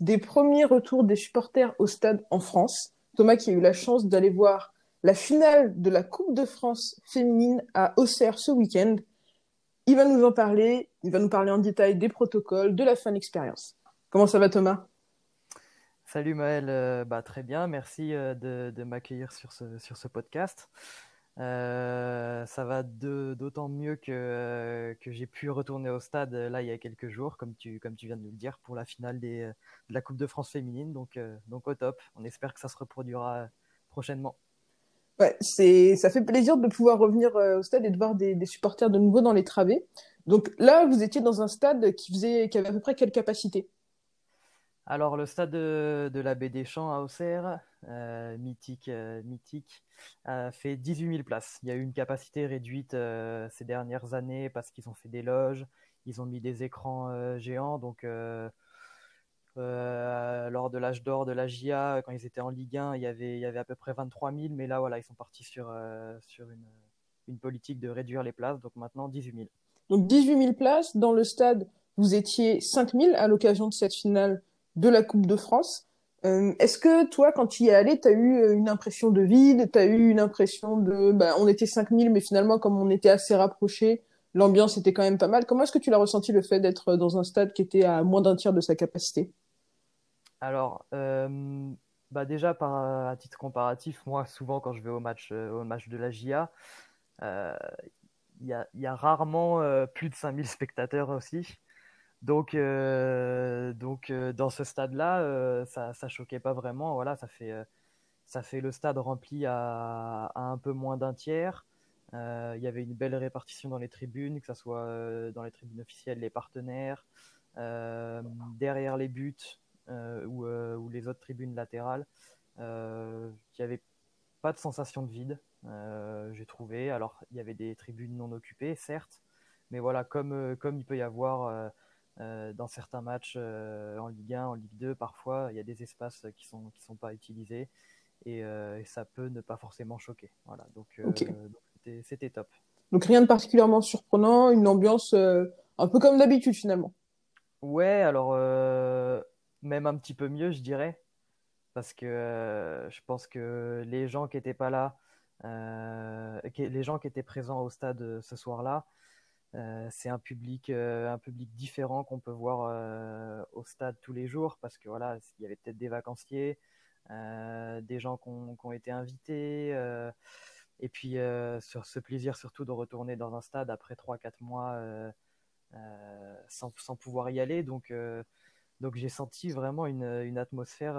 des premiers retours des supporters au stade en France. Thomas qui a eu la chance d'aller voir la finale de la Coupe de France féminine à Auxerre ce week-end. Il va nous en parler, il va nous parler en détail des protocoles, de la fan expérience. Comment ça va Thomas? Salut Maël, euh, bah, très bien, merci euh, de, m'accueillir sur ce, sur ce podcast. Euh, ça va d'autant mieux que, que j'ai pu retourner au stade là il y a quelques jours, comme tu, comme tu viens de nous le dire, pour la finale de la Coupe de France féminine. Donc, donc au top, on espère que ça se reproduira prochainement. Ouais, c'est, ça fait plaisir de pouvoir revenir au stade et de voir des, des, supporters de nouveau dans les travées. Donc là, vous étiez dans un stade qui, faisait, qui avait à peu près quelle capacité? Alors, le stade de, la baie des Champs à Auxerre, euh, mythique, euh, mythique, a fait 18 000 places. Il y a eu une capacité réduite euh, ces dernières années parce qu'ils ont fait des loges, ils ont mis des écrans géants. Donc, lors de l'âge d'or de la GIA, quand ils étaient en Ligue 1, il y avait, il y avait à peu près 23 000. Mais là, voilà, ils sont partis sur, sur une, une politique de réduire les places. Donc, maintenant, 18 000. Donc, 18 000 places. Dans le stade, vous étiez 5 000 à l'occasion de cette finale de la Coupe de France. Euh, est-ce que toi, quand tu y es allé, tu as eu euh, une impression de vide Tu as eu une impression de... Bah, on était 5000, mais finalement, comme on était assez rapprochés, l'ambiance était quand même pas mal. Comment est-ce que tu l'as ressenti le fait d'être dans un stade qui était à moins d'un tiers de sa capacité? Alors, euh, bah déjà, par, à titre comparatif, moi, souvent, quand je vais au match, au match de la GIA, il y a, y, a, rarement plus de 5000 spectateurs aussi. Donc, euh, donc euh, dans ce stade-là, euh, ça, ça choquait pas vraiment. Voilà, ça fait, ça fait le stade rempli à, un peu moins d'un tiers. Il y avait une belle répartition dans les tribunes, que ce soit dans les tribunes officielles, les partenaires, derrière les buts ou, les autres tribunes latérales. il n'y avait pas de sensation de vide, j'ai trouvé. Alors, il y avait des tribunes non occupées, certes, mais voilà, comme, comme il peut y avoir euh, dans certains matchs euh, en Ligue 1, en Ligue 2, parfois, il y a des espaces qui sont qui sont pas utilisés et, euh, ça peut ne pas forcément choquer. Voilà, donc c'était top. Donc rien de particulièrement surprenant, une ambiance un peu comme d'habitude finalement. Ouais, alors même un petit peu mieux, je dirais, parce que je pense que les gens qui étaient pas là, les gens qui étaient présents au stade ce soir-là, euh, c'est un public, euh, un public différent qu'on peut voir euh, au stade tous les jours parce que voilà, il y avait peut-être des vacanciers, des gens qui ont, été invités, et puis sur ce plaisir surtout de retourner dans un stade après 3-4 mois sans, sans, pouvoir y aller. Donc, donc j'ai senti vraiment une, une atmosphère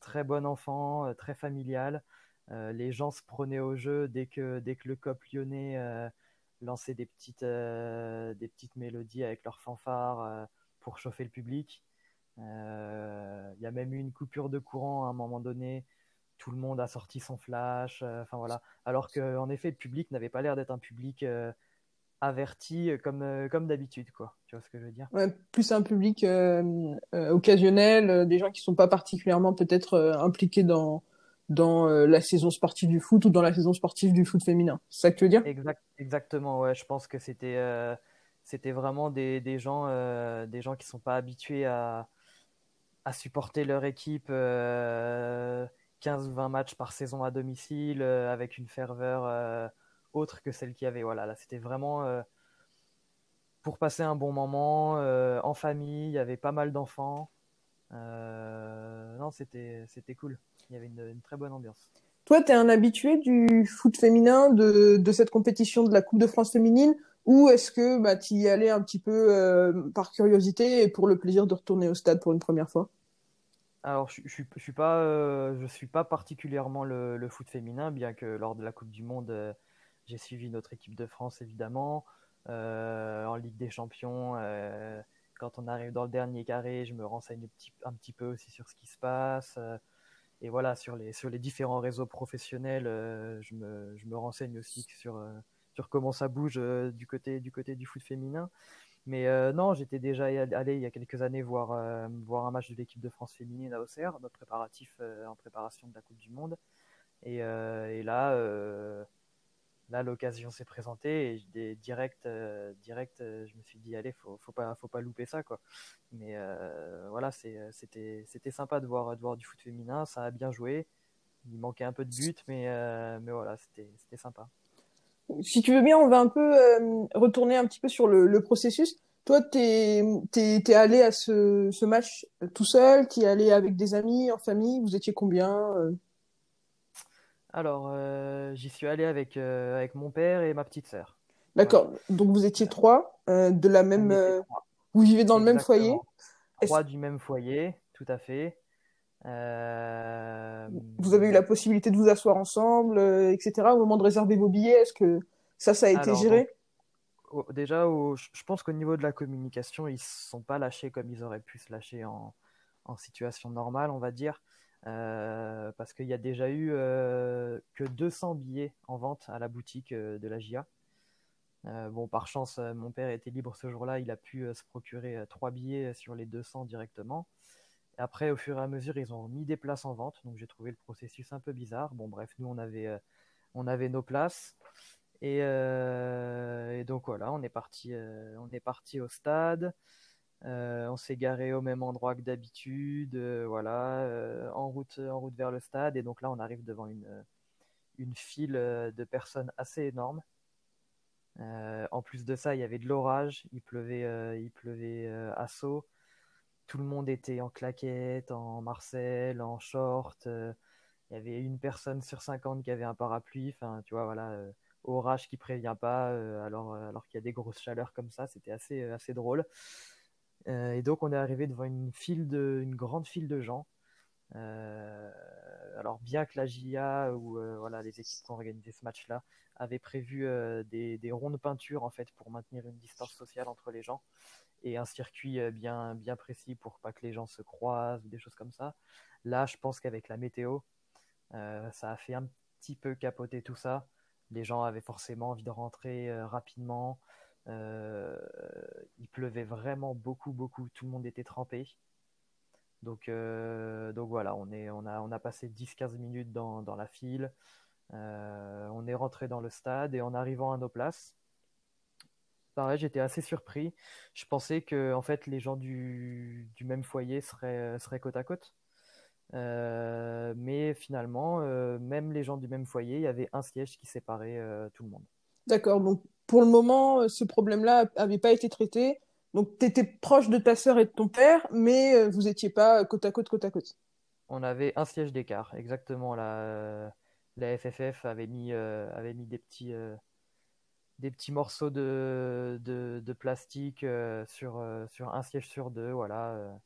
très bon enfant, très familiale. les gens se prenaient au jeu dès que, dès que le COP lyonnais lancer des petites, euh, des petites mélodies avec leurs fanfares euh, pour chauffer le public. Euh, il y a même eu une coupure de courant à un moment donné. Tout le monde a sorti son flash. Voilà. Alors qu'en effet, le public n'avait pas l'air d'être un public averti comme, comme d'habitude, quoi. Tu vois ce que je veux dire? Plus un public occasionnel, des gens qui sont pas particulièrement peut-être impliqués dans, dans euh, la saison sportive du foot ou dans la saison sportive du foot féminin. C'est ça que tu veux dire? Exact, Exactement, ouais. Je pense que c'était euh, c'était vraiment des, des gens, euh, des gens qui sont pas habitués à, à supporter leur équipe 15-20 matchs par saison à domicile avec une ferveur autre que celle qu'il y avait. Voilà, là, c'était vraiment pour passer un bon moment en famille. Il y avait pas mal d'enfants. non, c'était c'était cool il y avait une, très bonne ambiance. Toi, tu es un habitué du foot féminin, de, de, cette compétition de la Coupe de France féminine, ou est-ce que bah, tu y allais un petit peu euh, par curiosité et pour le plaisir de retourner au stade pour une première fois? Alors, je, je, je, suis pas, euh, je suis pas particulièrement le, le, foot féminin, bien que lors de la Coupe du Monde, euh, j'ai suivi notre équipe de France évidemment. en Ligue des Champions, quand on arrive dans le dernier carré, je me renseigne un petit, un petit peu aussi sur ce qui se passe. Et voilà, sur les, sur les différents réseaux professionnels, je, me, je me renseigne aussi sur, sur comment ça bouge du, côté, du côté du foot féminin. Mais non, j'étais déjà allé il y a quelques années voir, voir un match de l'équipe de France féminine à Auxerre, notre préparatif en préparation de la Coupe du Monde. Et là, là l'occasion s'est présentée et direct, euh, direct euh, je me suis dit allez faut, faut pas faut pas louper ça quoi. Mais euh, voilà c'était c'était sympa de voir de voir du foot féminin ça a bien joué. Il manquait un peu de but mais voilà c'était c'était sympa. Si tu veux bien on va un peu retourner un petit peu sur le, processus. Toi t'es es, allé à ce, ce match tout seul t'es allé avec des amis en famille? Vous étiez combien alors, euh, j'y suis allé avec, euh, avec mon père et ma petite sœur. D'accord. Donc, vous étiez trois euh, de la même. Vous vivez dans le même foyer? Trois du même foyer, tout à fait. Vous avez eu la possibilité de vous asseoir ensemble, etc. Au moment de réserver vos billets, est-ce que ça, ça a été géré? Déjà, je pense qu'au niveau de la communication, ils ne se sont pas lâchés comme ils auraient pu se lâcher en, en situation normale, on va dire. Euh, parce qu'il y a déjà eu euh, que 200 billets en vente à la boutique euh, de la GIA. bon, par chance, mon père était libre ce jour-là, il a pu se procurer trois billets sur les 200 directement. Après, au fur et à mesure, ils ont mis des places en vente, donc j'ai trouvé le processus un peu bizarre. Bon, bref, nous, on avait, nos places. Et, et, donc voilà, on est parti, on est parti au stade. Euh, on s'est garé au même endroit que d'habitude, euh, voilà, euh, en route, en route vers le stade. Et donc là, on arrive devant une, une file de personnes assez énorme. en plus de ça, il y avait de l'orage, il pleuvait, il pleuvait à saut. Tout le monde était en claquette, en Marcel, en short. il y avait une personne sur 50 qui avait un parapluie. Enfin, tu vois, voilà, orage qui prévient pas, alors, alors qu'il y a des grosses chaleurs comme ça, c'était assez, assez drôle. Euh, et donc on est arrivé devant une, file de, une grande file de gens. Euh, alors bien que la GIA ou euh, voilà les équipes qui ont organisé ce match-là avaient prévu des, des, ronds de peinture en fait pour maintenir une distance sociale entre les gens et un circuit bien bien précis pour pas que les gens se croisent ou des choses comme ça. Là, je pense qu'avec la météo, ça a fait un petit peu capoter tout ça. Les gens avaient forcément envie de rentrer rapidement. Euh, il pleuvait vraiment beaucoup, beaucoup. Tout le monde était trempé. Donc, euh, donc voilà, on, est, on, a, on a passé 10-15 minutes dans, dans, la file. Euh, on est rentré dans le stade et en arrivant à nos places, pareil, j'étais assez surpris. Je pensais que en fait, les gens du, du même foyer seraient, seraient côte à côte. mais finalement, même les gens du même foyer, il y avait un siège qui séparait tout le monde. D'accord, donc pour le moment, euh, ce problème-là n'avait pas été traité. Donc, tu étais proche de ta sœur et de ton père, mais euh, vous n'étiez pas côte à côte, côte à côte. On avait un siège d'écart, exactement. La, la FFF avait mis, euh, avait mis des, petits, des petits morceaux de, de, plastique sur, sur un siège sur deux. Voilà,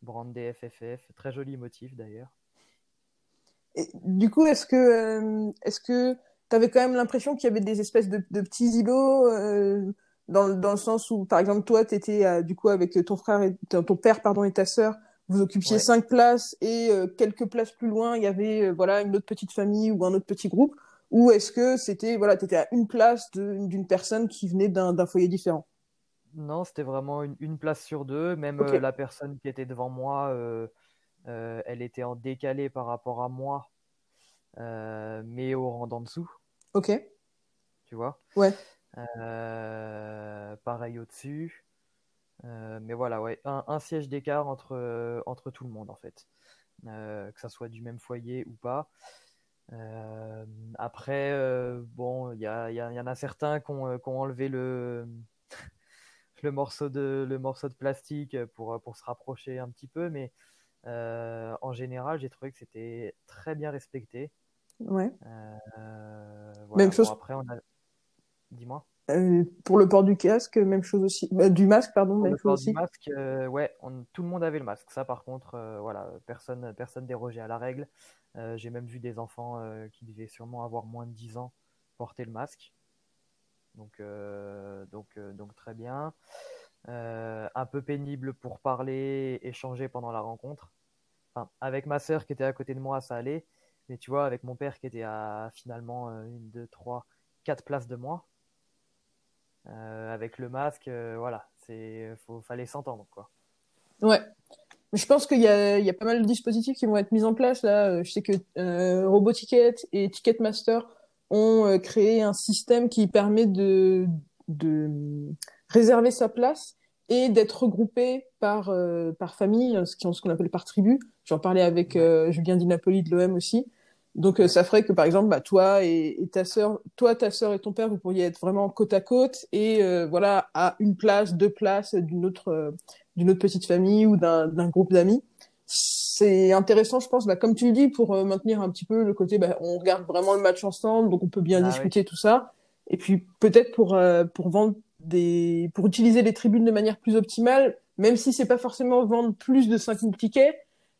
brandé FFF. Très joli motif d'ailleurs. du coup, est-ce que, est-ce que t'avais quand même l'impression qu'il y avait des espèces de, petits îlots euh, dans, dans, le sens où, par exemple, toi, tu étais euh, du coup avec ton frère et ton père pardon et ta sœur, vous occupiez cinq places et euh, quelques places plus loin, il y avait voilà une autre petite famille ou un autre petit groupe. Ou est-ce que c'était voilà, t'étais à une place d'une personne qui venait d'un foyer différent? Non, c'était vraiment une, une, place sur deux. Même la personne qui était devant moi, elle était en décalé par rapport à moi euh, mais au rang d'en dessous. Ok. Tu vois? Ouais. Euh, pareil au-dessus. Euh, mais voilà, ouais, un, siège d'écart entre, entre tout le monde en fait. que ça soit du même foyer ou pas. après, bon, il y, y, y, en a certains qui ont, qui ont enlevé le, le, morceau de, le morceau de plastique pour, pour se rapprocher un petit peu, mais en général, j'ai trouvé que c'était très bien respecté. Ouais. Euh, même chose. après, on a... Dis-moi. Euh, pour le port du casque, même chose aussi. Bah, du masque, pardon, même le chose port aussi. Du masque, euh, ouais, tout le monde avait le masque. Ça, par contre, voilà, personne, personne dérogeait à la règle. J'ai même vu des enfants qui devaient sûrement avoir moins de 10 ans porter le masque. Donc, donc, donc très bien. un peu pénible pour parler, échanger pendant la rencontre. enfin, avec ma sœur qui était à côté de moi, ça allait. Mais tu vois, avec mon père qui était à finalement une, deux, trois, quatre places de moi, avec le masque, voilà, c'est, faut, fallait s'entendre quoi. Ouais. Je pense qu'il y a, il y a pas mal de dispositifs qui vont être mis en place là. Je sais que euh, Roboticket et Ticketmaster ont créé un système qui permet de, de réserver sa place et d'être regroupé par euh, par famille, ce qu'on appelle par tribu. J'en parlais avec euh, Julien Di Napoli de l'OM aussi. Donc euh, ça ferait que par exemple, bah, toi et, ta sœur, toi, ta sœur et ton père, vous pourriez être vraiment côte à côte et voilà à une place, deux places d'une autre d'une autre petite famille ou d'un groupe d'amis. C'est intéressant, je pense, bah, comme tu le dis, pour maintenir un petit peu le côté, bah, on regarde vraiment le match ensemble, donc on peut bien ah discuter tout ça. Et puis peut-être pour pour vendre des, pour utiliser les tribunes de manière plus optimale, même si c'est pas forcément vendre plus de 5000 tickets,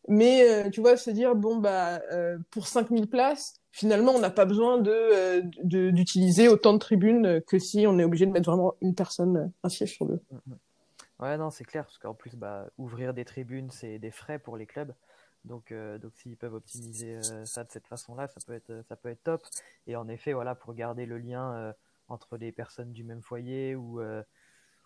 mais euh, tu vois, se dire, bon, bah, euh, pour 5000 places, finalement, on n'a pas besoin de, euh, d'utiliser autant de tribunes que si on est obligé de mettre vraiment une personne, un siège sur deux. Mm, mm. Ouais, non, c'est clair, parce qu'en plus, bah, ouvrir des tribunes, c'est des frais pour les clubs. Donc, donc s'ils peuvent optimiser ça de cette façon-là, ça peut être, ça peut être top. Et en effet, voilà, pour garder le lien entre les personnes du même foyer ou, euh,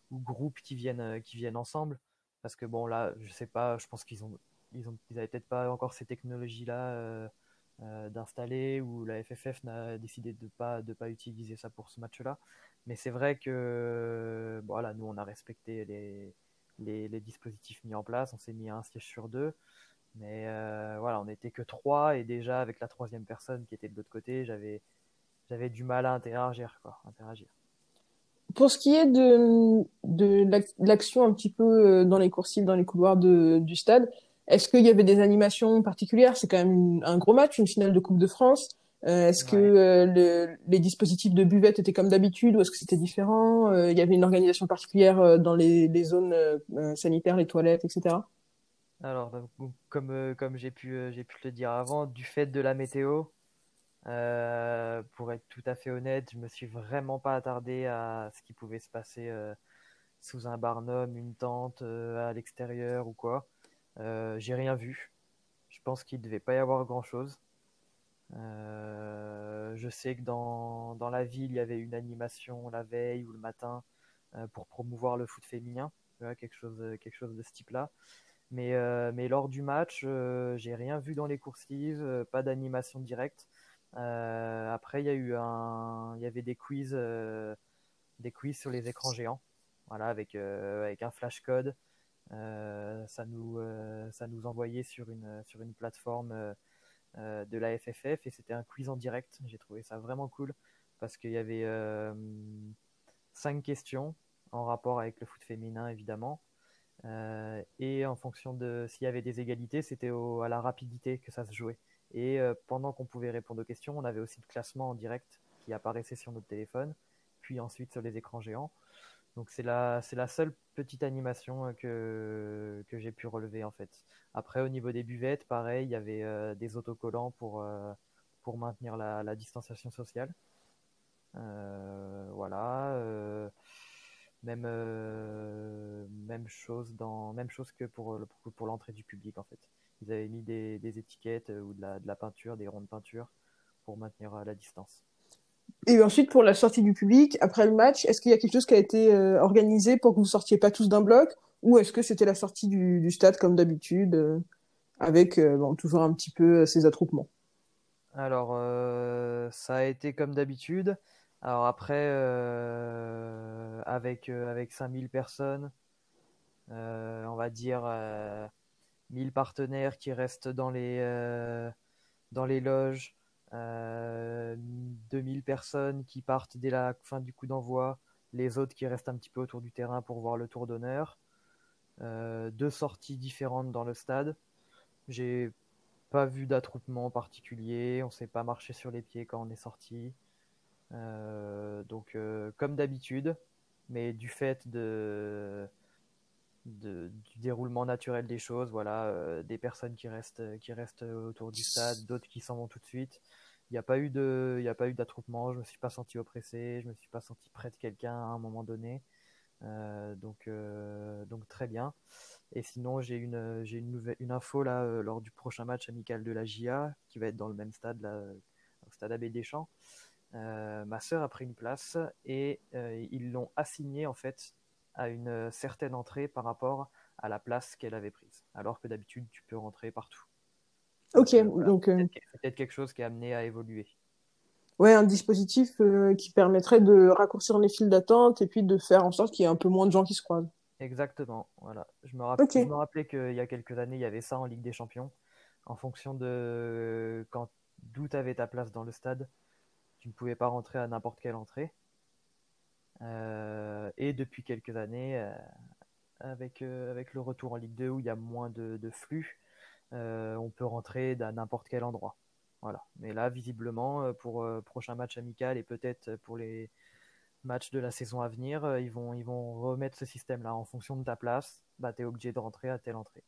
ou groupes qui viennent, euh, qui viennent ensemble. Parce que bon, là, je sais pas, je pense qu'ils ont, ils ont, ils avaient peut-être pas encore ces technologies-là euh, d'installer ou la FFF n'a décidé de pas, de pas utiliser ça pour ce match-là. Mais c'est vrai que, voilà, nous, on a respecté les, les, dispositifs mis en place. On s'est mis à un siège sur deux. Mais voilà, on n'était que trois et déjà avec la troisième personne qui était de l'autre côté, j'avais j'avais du mal à interagir, quoi, interagir. Pour ce qui est de, de l'action un petit peu euh, dans les coursives, dans les couloirs du stade, est-ce qu'il y avait des animations particulières? C'est quand même un gros match, une finale de Coupe de France. Euh, est-ce que euh, le, les dispositifs de buvette étaient comme d'habitude ou est-ce que c'était différent? Il y avait une organisation particulière dans les, les zones sanitaires, les toilettes, etc. Alors, comme, comme j'ai pu, j'ai pu le dire avant, du fait de la météo, euh, pour être tout à fait honnête, je me suis vraiment pas attardé à ce qui pouvait se passer euh, sous un barnum, une tente, euh, à l'extérieur ou quoi. J'ai rien vu. Je pense qu'il devait pas y avoir grand chose. je sais que dans, dans, la ville, il y avait une animation la veille ou le matin pour promouvoir le foot féminin, quelque chose, quelque chose de ce type-là. Mais, mais lors du match, j'ai rien vu dans les coursives, pas d'animation directe. Euh, après, il y a eu un, il y avait des quiz, euh, des quiz sur les écrans géants, voilà, avec euh, avec un flash code. Ça nous ça nous envoyait sur une sur une plateforme de la FFF et c'était un quiz en direct. J'ai trouvé ça vraiment cool parce qu'il y avait cinq questions en rapport avec le foot féminin évidemment. et en fonction de s'il y avait des égalités, c'était à la rapidité que ça se jouait. Et euh, pendant qu'on pouvait répondre aux questions, on avait aussi le classement en direct qui apparaissait sur notre téléphone, puis ensuite sur les écrans géants. Donc c'est la, c'est la seule petite animation euh, que, j'ai pu relever en fait. Après au niveau des buvettes, pareil, il y avait euh, des autocollants pour, pour maintenir la, la distanciation sociale. voilà. même, chose que pour, l'entrée du public en fait ils avaient mis des, étiquettes euh, ou de la, peinture, des ronds de peinture pour maintenir euh, la distance. Et ensuite, pour la sortie du public, après le match, est-ce qu'il y a quelque chose qui a été euh, organisé pour que vous sortiez pas tous d'un bloc? Ou est-ce que c'était la sortie du, stade comme d'habitude, avec bon, toujours un petit peu ces attroupements? Alors, ça a été comme d'habitude. Alors après, avec, avec 5000 personnes, on va dire 1000 partenaires qui restent dans les, euh, dans les loges, euh, 2000 personnes qui partent dès la fin du coup d'envoi, les autres qui restent un petit peu autour du terrain pour voir le tour d'honneur. Euh, deux sorties différentes dans le stade. J'ai pas vu d'attroupement particulier, on s'est pas marché sur les pieds quand on est sorti. Euh, donc comme d'habitude, mais du fait de du déroulement naturel des choses. Voilà, euh, des personnes qui restent, qui restent autour du stade, d'autres qui s'en vont tout de suite. Il n'y a pas eu de, il a pas eu d'attroupement. Je me suis pas senti oppressé. Je me suis pas senti près de quelqu'un à un moment donné. Euh, donc, euh, donc très bien. Et sinon, j'ai une, j'ai une, nouvelle, une info là, lors du prochain match amical de la GIA, qui va être dans le même stade, là, au stade Abbé Deschamps. ma sœur a pris une place et ils l'ont assignée en fait à une certaine entrée par rapport à la place qu'elle avait prise. Alors que d'habitude, tu peux rentrer partout. Ok, donc. Peut-être quelque chose qui est amené à évoluer ouais, un dispositif euh, qui permettrait de raccourcir les files d'attente et puis de faire en sorte qu'il y ait un peu moins de gens qui se croisent. Exactement, voilà. Je me, rappelle, je me rappelais qu'il y a quelques années, il y avait ça en Ligue des Champions. En fonction de quand d'où tu avais ta place dans le stade, tu ne pouvais pas rentrer à n'importe quelle entrée. Euh, et depuis quelques années, euh, avec, avec le retour en Ligue 2 où il y a moins de, flux, on peut rentrer à n'importe quel endroit. Voilà. Mais là, visiblement, euh, pour euh, prochain match amical et peut-être pour les matchs de la saison à venir, euh, ils vont, ils vont remettre ce système-là. En fonction de ta place, bah, tu es obligé de rentrer à telle entrée.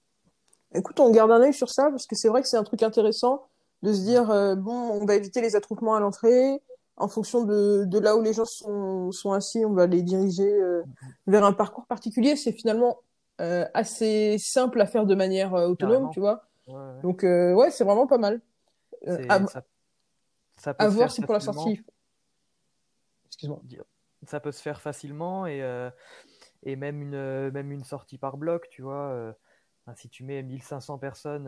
Écoute, on garde un œil sur ça parce que c'est vrai que c'est un truc intéressant de se dire bon, on va éviter les attroupements à l'entrée. En fonction de, de, là où les gens sont, sont assis, on va les diriger mm-hmm. vers un parcours particulier. C'est finalement assez simple à faire de manière autonome, tu vois. Donc, ouais, c'est vraiment pas mal. Euh, à, voir si pour la sortie. Excuse-moi. Ça peut se faire facilement et, euh, et même, une, même une sortie par bloc, tu vois. Euh, si tu mets 1500 personnes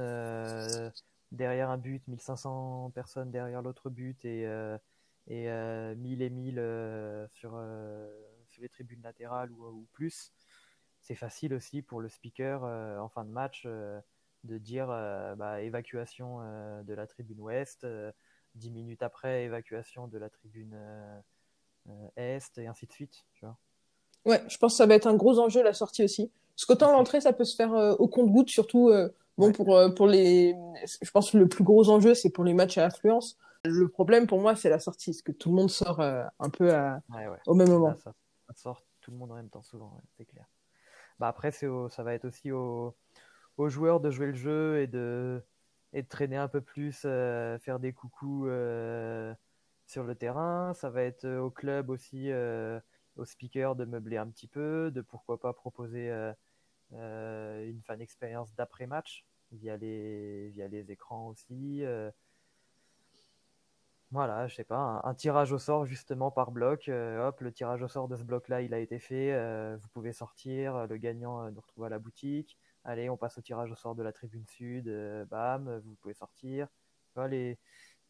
derrière un but, 1500 personnes derrière l'autre but et, et 1000 et 1000 sur, sur les tribunes latérales ou, ou plus, c'est facile aussi pour le speaker en fin de match de dire euh, bah, évacuation euh, de la tribune ouest, euh, dix minutes après évacuation de la tribune est, et ainsi de suite. Tu vois. Ouais, je pense que ça va être un gros enjeu la sortie aussi. Parce qu'autant l'entrée, ça peut se faire au compte-goutte, surtout bon pour pour les. Je pense que le plus gros enjeu, c'est pour les matchs à affluence. Le problème pour moi, c'est la sortie, parce que tout le monde sort un peu à... au même moment. ça, sort tout le monde en même temps, souvent, c'est clair. Bah après, ça va être aussi au, aux joueurs de jouer le jeu et de, et de traîner un peu plus, euh, faire des coucous euh, sur le terrain. Ça va être au club aussi, euh, aux speakers de meubler un petit peu, de pourquoi pas proposer une fan expérience d'après-match via les, via les écrans aussi. Voilà, je sais pas, un, tirage au sort justement par bloc. hop, le tirage au sort de ce bloc-là, il a été fait. vous pouvez sortir. Le gagnant nous retrouve à la boutique allez, on passe au tirage au sort de la tribune sud, euh, bam, vous pouvez sortir. les,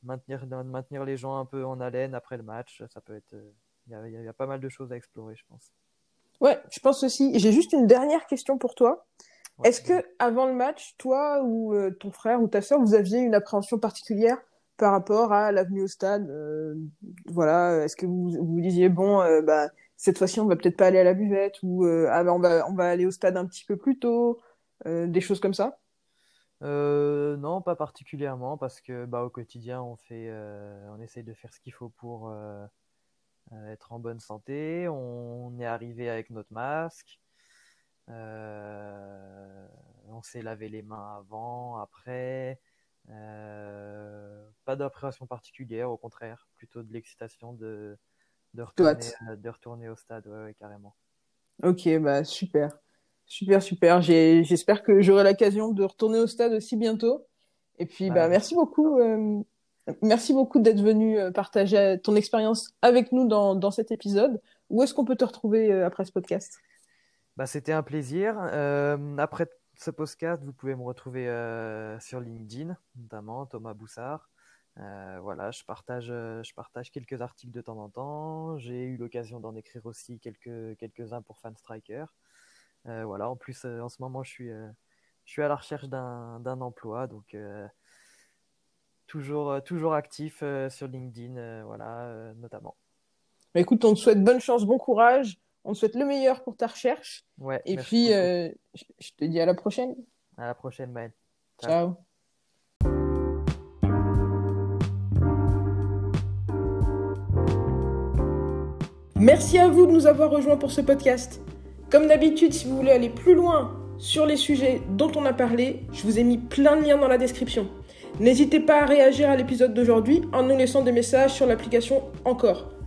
maintenir, maintenir les gens un peu en haleine après le match, ça peut être. Euh, il y, a, pas mal de choses à explorer, je pense. Ouais, je pense aussi. J'ai juste une dernière question pour toi. Est-ce que avant le match, toi ou euh, ton frère ou ta soeur, vous aviez une appréhension particulière par rapport à l'avenue au stade Voilà, est-ce que vous vous disiez bon, bah cette fois-ci on va peut-être pas aller à la buvette ou ah, bah, on va on va aller au stade un petit peu plus tôt euh, des choses comme ça? Euh, non, pas particulièrement, parce que bah, au quotidien, on fait, euh, on essaye de faire ce qu'il faut pour être en bonne santé. On est arrivé avec notre masque. on s'est lavé les mains avant, après. Pas d'appréhension particulière, au contraire, plutôt de l'excitation de, de, retourner, de retourner au stade, carrément. Ok, bah super. Super, super. J'espère que j'aurai l'occasion de retourner au stade aussi bientôt. Et puis, bah, merci beaucoup. Euh, merci beaucoup d'être venu euh, partager ton expérience avec nous dans, dans cet épisode. Où est-ce qu'on peut te retrouver euh, après ce podcast? Bah, C'était un plaisir. après ce podcast, vous pouvez me retrouver sur LinkedIn, notamment Thomas Boussard. voilà, je partage, je partage quelques articles de temps en temps. J'ai eu l'occasion d'en écrire aussi quelques, quelques-uns pour Fan Striker. Euh, voilà, en plus, euh, en ce moment, je suis, euh, je suis à la recherche d'un emploi, donc toujours, toujours actif sur LinkedIn, voilà, notamment. Bah, écoute, on te souhaite bonne chance, bon courage. On te souhaite le meilleur pour ta recherche. Ouais, Et puis, je te dis à la prochaine. À la prochaine, Maël. Ciao. Merci à vous de nous avoir rejoints pour ce podcast. Comme d'habitude, si vous voulez aller plus loin sur les sujets dont on a parlé, je vous ai mis plein de liens dans la description. N'hésitez pas à réagir à l'épisode d'aujourd'hui en nous laissant des messages sur l'application Encore.